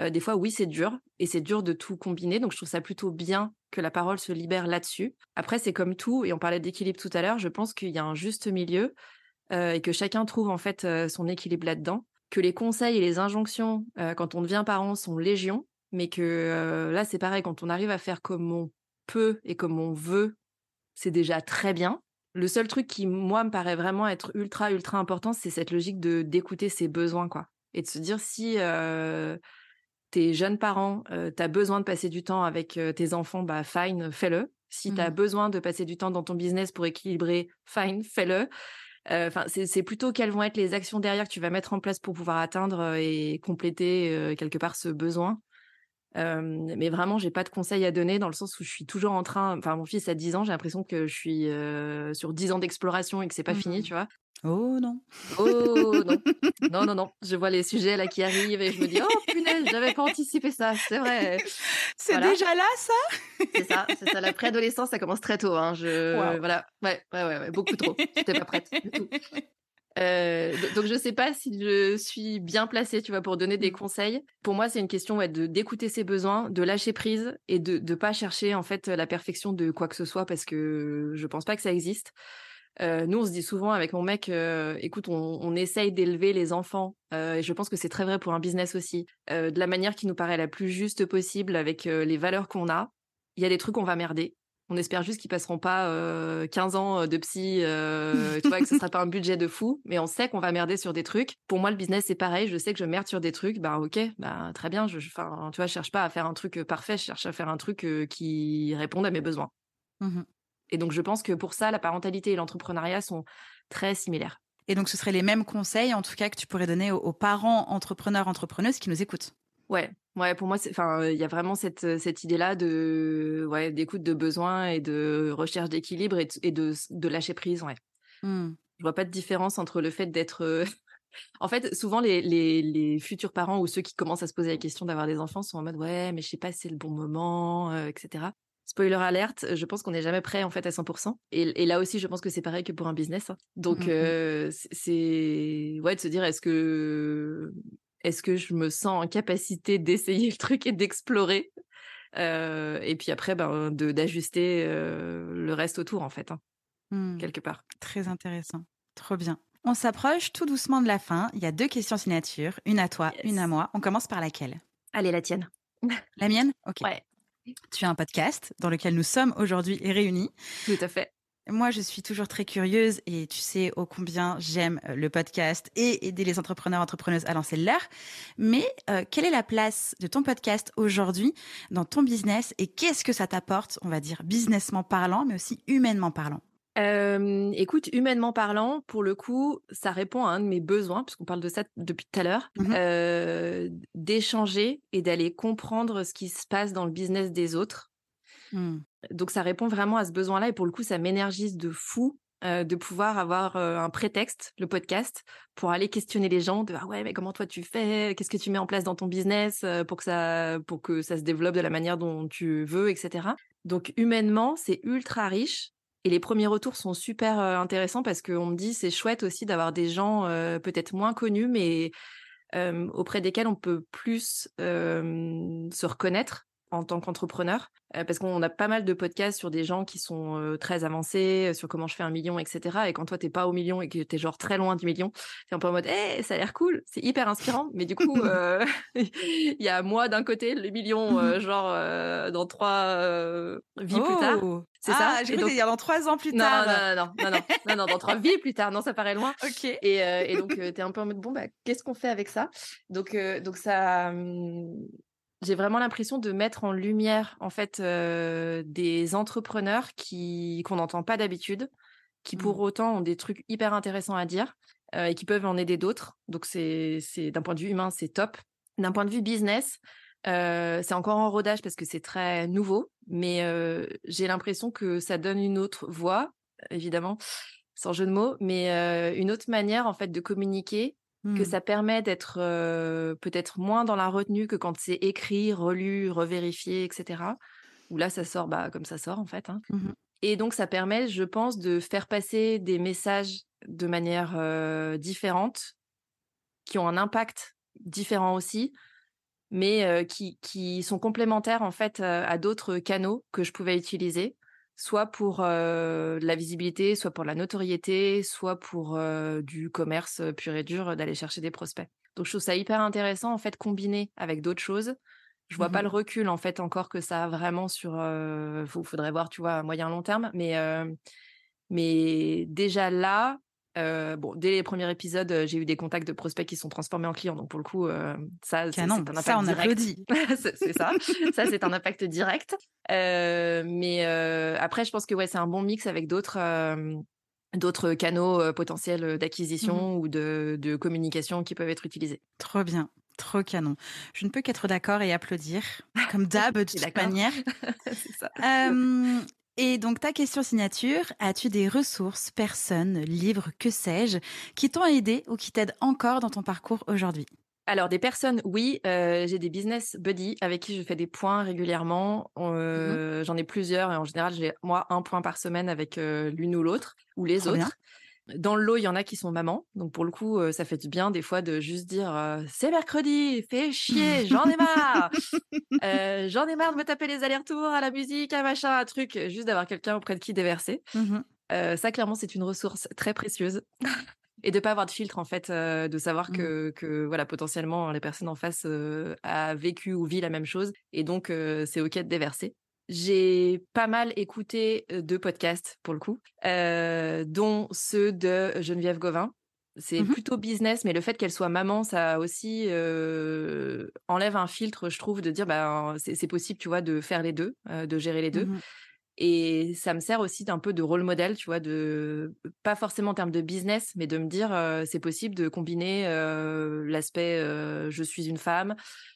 euh, des fois, oui, c'est dur et c'est dur de tout combiner. Donc, je trouve ça plutôt bien que la parole se libère là-dessus. Après, c'est comme tout, et on parlait d'équilibre tout à l'heure. Je pense qu'il y a un juste milieu euh, et que chacun trouve en fait euh, son équilibre là-dedans. Que les conseils et les injonctions euh, quand on devient parent sont légion, mais que euh, là, c'est pareil. Quand on arrive à faire comme on peut et comme on veut, c'est déjà très bien. Le seul truc qui, moi, me paraît vraiment être ultra, ultra important, c'est cette logique de d'écouter ses besoins, quoi. Et de se dire si euh, t'es jeune parent, euh, tu as besoin de passer du temps avec euh, tes enfants, bah fine, fais-le. Si tu as Mhm. besoin de passer du temps dans ton business pour équilibrer, fine, fais-le. Euh, Enfin, c'est c'est plutôt quelles vont être les actions derrière que tu vas mettre en place pour pouvoir atteindre euh, et compléter euh, quelque part ce besoin. Euh, mais vraiment, j'ai pas de conseils à donner dans le sens où je suis toujours en train. Enfin, mon fils a 10 ans, j'ai l'impression que je suis sur 10 ans d'exploration et que c'est pas fini, Mhm. tu vois. Oh non. Oh non, non, non, non. Je vois les sujets là qui arrivent et je me dis, oh punaise, j'avais pas anticipé ça, c'est vrai. C'est Voilà. déjà là, ça? C'est ça, c'est ça. La préadolescence, ça commence très tôt. Hein. Je, voilà, ouais, ouais, ouais, ouais, beaucoup trop. J'étais pas prête du tout. Euh, do- donc je sais pas si je suis bien placée, tu vois, pour donner des Mm. conseils. Pour moi, c'est une question ouais, de d'écouter ses besoins, de lâcher prise et de de pas chercher en fait la perfection de quoi que ce soit parce que je pense pas que ça existe. Euh, nous, on se dit souvent avec mon mec, euh, écoute, on, on essaye d'élever les enfants, euh, et je pense que c'est très vrai pour un business aussi, de la manière qui nous paraît la plus juste possible avec les valeurs qu'on a. Il y a des trucs qu'on va merder. On espère juste qu'ils passeront pas euh, 15 ans de psy, tu vois, que ce sera pas un budget de fou, mais on sait qu'on va merder sur des trucs. Pour moi, le business, c'est pareil. Je sais que je merde sur des trucs. Bah, ok, bah, très bien. Je, enfin, tu vois, je cherche pas à faire un truc parfait. Je cherche à faire un truc qui réponde à mes besoins. Mhm. Et donc, je pense que pour ça, la parentalité et l'entrepreneuriat sont très similaires. Et donc, ce seraient les mêmes conseils, en tout cas, que tu pourrais donner aux, aux parents entrepreneurs, entrepreneuses qui nous écoutent? Ouais, ouais, pour moi, enfin, il y a vraiment cette, euh, cette idée-là de, ouais, d'écoute de besoins et de recherche d'équilibre et, de- et de, de lâcher prise, ouais. Hmm. Je vois pas de différence entre le fait d'être, euh, en fait, souvent les, les, les futurs parents ou ceux qui commencent à se poser la question d'avoir des enfants sont en mode, ouais, mais je sais pas si c'est le bon moment, euh, etc. Spoiler alerte, je pense qu'on n'est jamais prêt en fait à 100%. Et, et là aussi, je pense que c'est pareil que pour un business. hein. Donc, Mhm. euh, c'est- ouais de se dire est-ce que est-ce que je me sens en capacité d'essayer le truc et d'explorer Euh, et puis après ben de d'ajuster euh, le reste autour en fait hein, Hmm. quelque part. Très intéressant. Trop bien. On s'approche tout doucement de la fin. Il y a deux questions signature, une à toi, Yes. une à moi. On commence par laquelle? Allez la tienne. La mienne? Ok. Ouais. Tu as un podcast dans lequel nous sommes aujourd'hui réunis. Tout à fait. Moi, je suis toujours très curieuse et tu sais ô combien j'aime euh, le podcast et aider les entrepreneurs entrepreneuses à lancer le leur. Mais euh, quelle est la place de ton podcast aujourd'hui dans ton business et qu'est-ce que ça t'apporte, on va dire, businessment parlant, mais aussi humainement parlant? Euh, écoute, humainement parlant, pour le coup, ça répond à un de mes besoins, puisqu'on parle de ça depuis tout à l'heure, euh, d'échanger et d'aller comprendre ce qui se passe dans le business des autres. Hmm. Donc ça répond vraiment à ce besoin-là et pour le coup, ça m'énergise de fou euh, de pouvoir avoir un prétexte, le podcast, pour aller questionner les gens de ah ouais mais comment toi tu fais, qu'est-ce que tu mets en place dans ton business pour que ça pour que ça se développe de la manière dont tu veux, etc. Donc humainement, c'est ultra riche. Et les premiers retours sont super euh, intéressants parce qu'on me dit c'est chouette aussi d'avoir des gens euh, peut-être moins connus mais euh, auprès desquels on peut plus se reconnaître en tant qu'entrepreneur euh, parce qu'on a pas mal de podcasts sur des gens qui sont euh, très avancés euh, sur comment je fais un million etc et quand toi t'es pas au million et que t'es genre très loin du million t'es un peu en mode hey, ça a l'air cool c'est hyper inspirant mais du coup euh, il y a moi d'un côté le million euh, genre euh, dans trois euh, vies plus tard Oh c'est ah, ça J'ai Et cru donc- dire dans trois ans plus tard. non, non, non, non, non, non, non, dans trois vies plus tard. Non, ça paraît loin. Ok. Et, euh, et donc, tu es un peu en mode, bon, bah, qu'est-ce qu'on fait avec ça? donc, euh, donc, ça. J'ai vraiment l'impression de mettre en lumière, en fait, euh, des entrepreneurs qui qu'on n'entend pas d'habitude, qui pour Mm. autant ont des trucs hyper intéressants à dire euh, et qui peuvent en aider d'autres. Donc, c'est c'est d'un point de vue humain, c'est top. D'un point de vue business, c'est encore en rodage parce que c'est très nouveau, mais j'ai l'impression que ça donne une autre voix, évidemment, sans jeu de mots, mais une autre manière en fait de communiquer que Mmh. ça permet d'être peut-être moins dans la retenue que quand c'est écrit, relu, revérifié, etc. Où là, ça sort bah, comme ça sort en fait. hein. Mmh Et donc, ça permet, je pense, de faire passer des messages de manière différente, qui ont un impact différent aussi, mais qui, qui sont complémentaires en fait à d'autres canaux que je pouvais utiliser soit pour la visibilité, soit pour la notoriété, soit pour du commerce pur et dur, d'aller chercher des prospects. Donc je trouve ça hyper intéressant en fait combiné avec d'autres choses. Je vois Mmh pas le recul en fait encore que ça a vraiment sur. Il faudrait voir, tu vois, à moyen long terme, mais mais déjà là. Bon, dès les premiers épisodes, j'ai eu des contacts de prospects qui sont transformés en clients. Donc pour le coup, ça, c'est un impact Ça, on direct. c'est c'est ça. ça, c'est un impact direct. Euh, mais après, je pense que ouais, c'est un bon mix avec d'autres d'autres canaux potentiels d'acquisition ou de, de communication qui peuvent être utilisés. Trop bien. Trop canon. Je ne peux qu'être d'accord et applaudir, comme d'hab, de toute manière. c'est ça. Euh, et donc, ta question signature, as-tu des ressources, personnes, livres, que sais-je, qui t'ont aidé ou qui t'aident encore dans ton parcours aujourd'hui? Alors, des personnes, oui, euh, j'ai des business buddies avec qui je fais des points régulièrement. Euh, J'en ai plusieurs et en général, j'ai moi un point par semaine avec euh, l'une ou l'autre ou les Trop autres. Dans le lot, il y en a qui sont mamans. Donc, pour le coup, euh, ça fait du bien des fois de juste dire euh, c'est mercredi, fais chier, j'en ai marre. Euh, j'en ai marre de me taper les allers-retours à la musique, à machin, à truc, juste d'avoir quelqu'un auprès de qui déverser. Euh, ça, clairement, c'est une ressource très précieuse. Et de pas avoir de filtre, en fait, euh, de savoir Mmh. que, que, voilà, potentiellement, les personnes en face euh, a vécu ou vit la même chose. Et donc, euh, c'est OK de déverser. J'ai pas mal écouté euh, de podcasts, pour le coup, euh, dont ceux de Geneviève Gauvin. C'est Mhm. plutôt business, mais le fait qu'elle soit maman, ça aussi euh, enlève un filtre, je trouve, de dire, bah, c'est possible, tu vois, de faire les deux, euh, de gérer les deux. Mhm. Et ça me sert aussi d'un peu de rôle modèle, tu vois, de pas forcément en termes de business, mais de me dire euh, c'est possible de combiner euh, l'aspect euh, je suis une femme,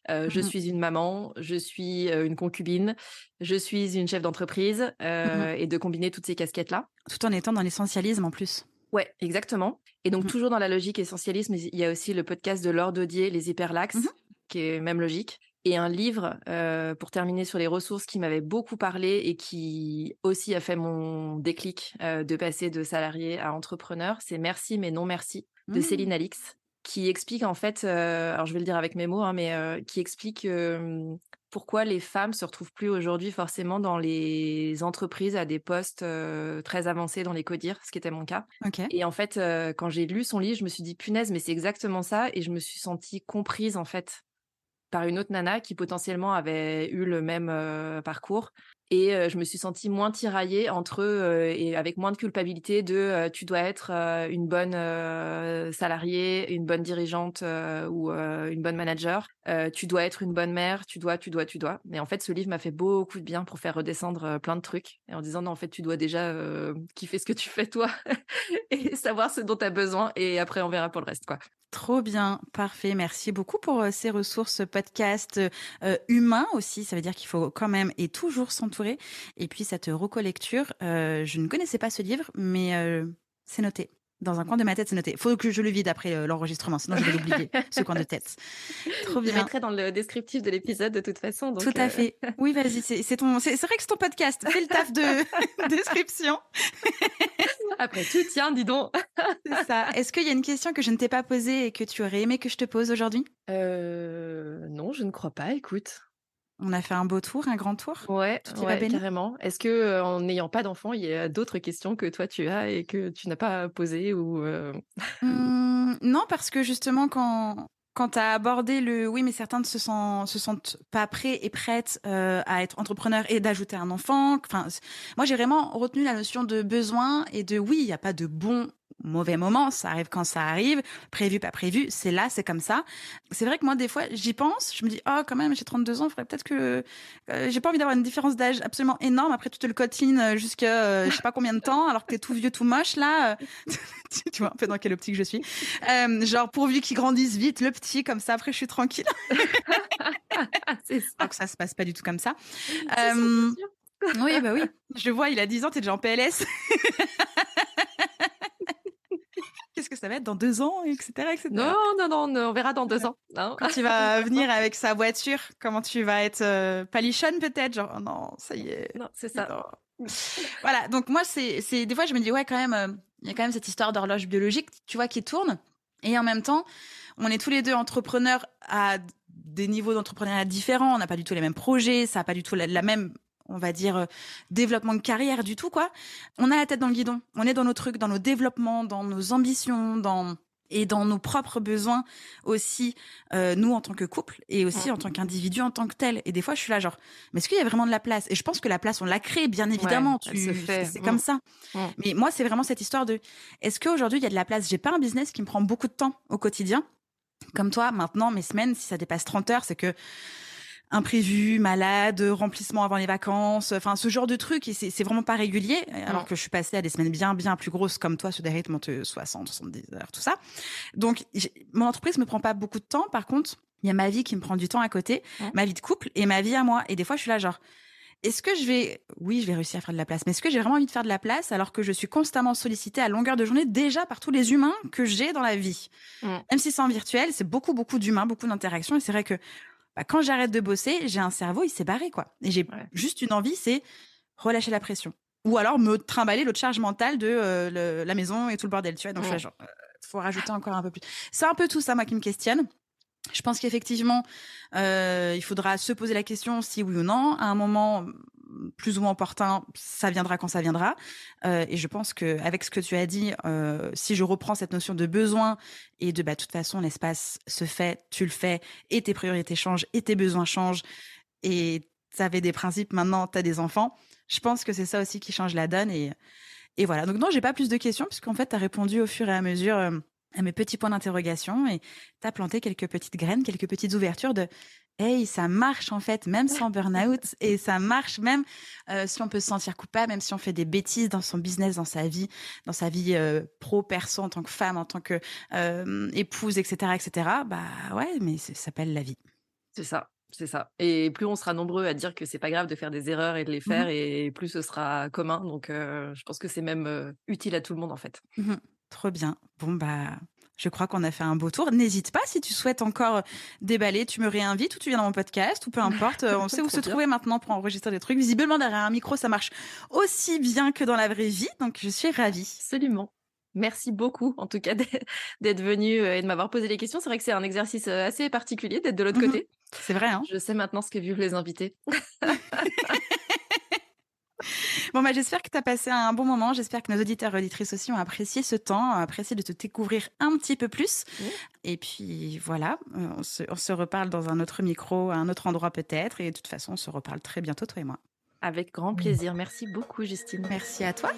je Mhm. suis une maman, je suis une concubine, je suis une chef d'entreprise, euh, et de combiner toutes ces casquettes là. Tout en étant dans l'essentialisme en plus. Ouais, exactement. Et donc Mhm. toujours dans la logique essentialisme, il y a aussi le podcast de Laure Daudier, les hyperlaxes, qui est même logique. Et un livre, euh, pour terminer sur les ressources, qui m'avait beaucoup parlé et qui aussi a fait mon déclic euh, de passer de salarié à entrepreneur, c'est Merci mais non merci de Mhm. Céline Alix, qui explique en fait, euh, alors je vais le dire avec mes mots, hein, mais qui explique pourquoi les femmes se retrouvent plus aujourd'hui forcément dans les entreprises à des postes très avancés dans les codir, ce qui était mon cas. Et en fait, quand j'ai lu son livre, je me suis dit punaise, mais c'est exactement ça, et je me suis sentie comprise en fait par une autre nana qui potentiellement avait eu le même euh, parcours. Et je me suis sentie moins tiraillée entre euh, et avec moins de culpabilité de tu dois être une bonne salariée, une bonne dirigeante ou une bonne manager. Tu dois être une bonne mère, tu dois, tu dois, tu dois. Mais en fait, ce livre m'a fait beaucoup de bien pour faire redescendre plein de trucs en disant non, en fait, tu dois déjà kiffer ce que tu fais toi et savoir ce dont tu as besoin et après on verra pour le reste quoi. Trop bien, parfait. Merci beaucoup pour ces ressources podcast humains aussi. Ça veut dire qu'il faut quand même et toujours s'entourer. Et puis cette recollecture, euh, je ne connaissais pas ce livre, mais euh, c'est noté. Dans un coin de ma tête, c'est noté. Faut que je le vide après euh, l'enregistrement, sinon je vais l'oublier, ce coin de tête. Trop Je bien. mettrai dans le descriptif de l'épisode de toute façon. donc, Tout à fait. Oui, vas-y, c'est ton, c'est vrai que c'est ton podcast. Fais le taf de description. Après tout, tiens, dis donc. C'est ça. Est-ce qu'il y a une question que je ne t'ai pas posée et que tu aurais aimé que je te pose aujourd'hui? Non, je ne crois pas. Écoute. On a fait un beau tour, un grand tour. Ouais, ouais, carrément. Est-ce que euh, en n'ayant pas d'enfant, il y a d'autres questions que toi tu as et que tu n'as pas posées ou euh, Hum, non, parce que justement, quand, quand tu as abordé le oui, mais certains ne se, sentent, se sentent pas prêts et prêtes euh, à être entrepreneurs et d'ajouter un enfant. Enfin, moi, j'ai vraiment retenu la notion de besoin et de oui, il n'y a pas de bon mauvais moment, ça arrive quand ça arrive, prévu, pas prévu, c'est là, c'est comme ça. C'est vrai que moi, des fois, j'y pense, je me dis, oh, quand même, j'ai 32 ans, il faudrait peut-être que... euh, j'ai pas envie d'avoir une différence d'âge absolument énorme, après tu te le cotines jusqu'à euh, je sais pas combien de temps, alors que t'es tout vieux, tout moche, là. euh, tu- vois un peu dans quelle optique je suis. Euh, genre, pourvu qu'il grandisse vite, le petit, comme ça, après, je suis tranquille. c'est ça. Que ça se passe pas du tout comme ça. Euh, sûr. oui, bah oui. Je vois, il a 10 ans, t'es déjà en PLS. Ça va être dans deux ans, etc. etc. Non, non, non, on verra dans deux ans. hein. Quand il va venir avec sa voiture, comment tu vas être euh, palichonne peut-être? Genre, oh non, ça y est. Non, c'est ça. Voilà, donc moi, c'est, c'est des fois, je me dis, ouais, quand même, euh, il y a quand même cette histoire d'horloge biologique, tu vois, qui tourne. Et en même temps, on est tous les deux entrepreneurs à des niveaux d'entrepreneuriat différents. On n'a pas du tout les mêmes projets, ça n'a pas du tout la, la même, on va dire, euh, développement de carrière du tout, quoi. On a la tête dans le guidon. On est dans nos trucs, dans nos développements, dans nos ambitions, dans et dans nos propres besoins aussi, euh, nous en tant que couple et aussi en tant qu'individu en tant que tel. Et des fois, je suis là genre, mais est-ce qu'il y a vraiment de la place? Et je pense que la place, on l'a créée, bien évidemment. elle tu, c'est Mm. comme ça. Mais moi, c'est vraiment cette histoire de, est-ce qu'aujourd'hui il y a de la place? J'ai pas un business qui me prend beaucoup de temps au quotidien. Comme toi, maintenant, mes semaines, si ça dépasse 30 heures, c'est que imprévu, malade, remplissement avant les vacances, enfin ce genre de trucs, et c'est vraiment pas régulier, alors Mm. que je suis passée à des semaines bien, bien plus grosses comme toi, sur des rythmes de 60, 70 heures, tout ça. Donc, mon entreprise me prend pas beaucoup de temps, par contre, il y a ma vie qui me prend du temps à côté, ma vie de couple et ma vie à moi. Et des fois, je suis là genre, est-ce que je vais, oui, je vais réussir à faire de la place, mais est-ce que j'ai vraiment envie de faire de la place alors que je suis constamment sollicitée à longueur de journée déjà par tous les humains que j'ai dans la vie? Mm. Même si c'est en virtuel, c'est beaucoup, beaucoup d'humains, beaucoup d'interactions. Et c'est vrai que bah, quand j'arrête de bosser, j'ai un cerveau, il s'est barré, quoi. Et j'ai Ouais. juste une envie, c'est relâcher la pression. Ou alors me trimballer l'autre charge mentale de euh, le- la maison et tout le bordel, tu vois. Donc, je genre, euh, faut rajouter encore un peu plus. C'est un peu tout ça, moi, qui me questionne. Je pense qu'effectivement, euh, il faudra se poser la question si oui ou non. À un moment plus ou moins opportun, ça viendra quand ça viendra. Euh, et je pense que avec ce que tu as dit, euh, si je reprends cette notion de besoin et de bah toute façon l'espace se fait, tu le fais, et tes priorités changent, et tes besoins changent, et tu avais des principes, maintenant tu as des enfants. Je pense que c'est ça aussi qui change la donne. Et, et voilà. Donc non, j'ai pas plus de questions, puisqu'en fait, tu as répondu au fur et à mesure euh, à mes petits points d'interrogation, et tu as planté quelques petites graines, quelques petites ouvertures de Hey, ça marche en fait, même sans burn-out, et ça marche même euh, si on peut se sentir coupable, même si on fait des bêtises dans son business, dans sa vie, dans sa vie euh, pro, perso, en tant que femme, en tant que euh, épouse, etc., etc. Bah ouais, mais ça s'appelle la vie. C'est ça, c'est ça. Et plus on sera nombreux à dire que c'est pas grave de faire des erreurs et de les Mmh faire, et plus ce sera commun. Donc, je pense que c'est même utile à tout le monde en fait. Mhm. Trop bien. Bon, bah, je crois qu'on a fait un beau tour. N'hésite pas si tu souhaites encore déballer, tu me réinvites ou tu viens dans mon podcast ou peu importe. On sait où se bien. trouver maintenant pour enregistrer des trucs. Visiblement, derrière un micro, ça marche aussi bien que dans la vraie vie. Donc, je suis ravie. Absolument. Merci beaucoup, en tout cas, d'être- d'être venu euh, et de m'avoir posé les questions. C'est vrai que c'est un exercice euh, assez particulier d'être de l'autre Mhm. côté. C'est vrai, hein Je sais maintenant ce que vivent les invités. Bon, bah, j'espère que tu as passé un bon moment. J'espère que nos auditeurs et auditrices aussi ont apprécié ce temps, ont apprécié de te découvrir un petit peu plus. Oui. Et puis, voilà, euh, on se, on se reparle dans un autre micro, à un autre endroit peut-être. Et de toute façon, on se reparle très bientôt, toi et moi. Avec grand plaisir. Merci beaucoup, Justine. Merci à toi.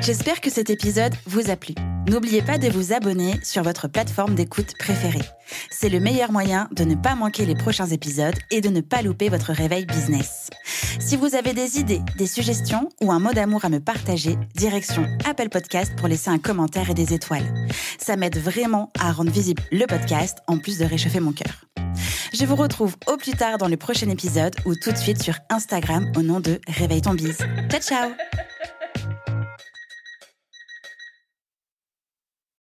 J'espère que cet épisode vous a plu. N'oubliez pas de vous abonner sur votre plateforme d'écoute préférée. C'est le meilleur moyen de ne pas manquer les prochains épisodes et de ne pas louper votre réveil business. Si vous avez des idées, des suggestions ou un mot d'amour à me partager, direction Apple Podcast pour laisser un commentaire et des étoiles. Ça m'aide vraiment à rendre visible le podcast en plus de réchauffer mon cœur. Je vous retrouve au plus tard dans le prochain épisode ou tout de suite sur Instagram au nom de Réveille ton bise. Ciao ciao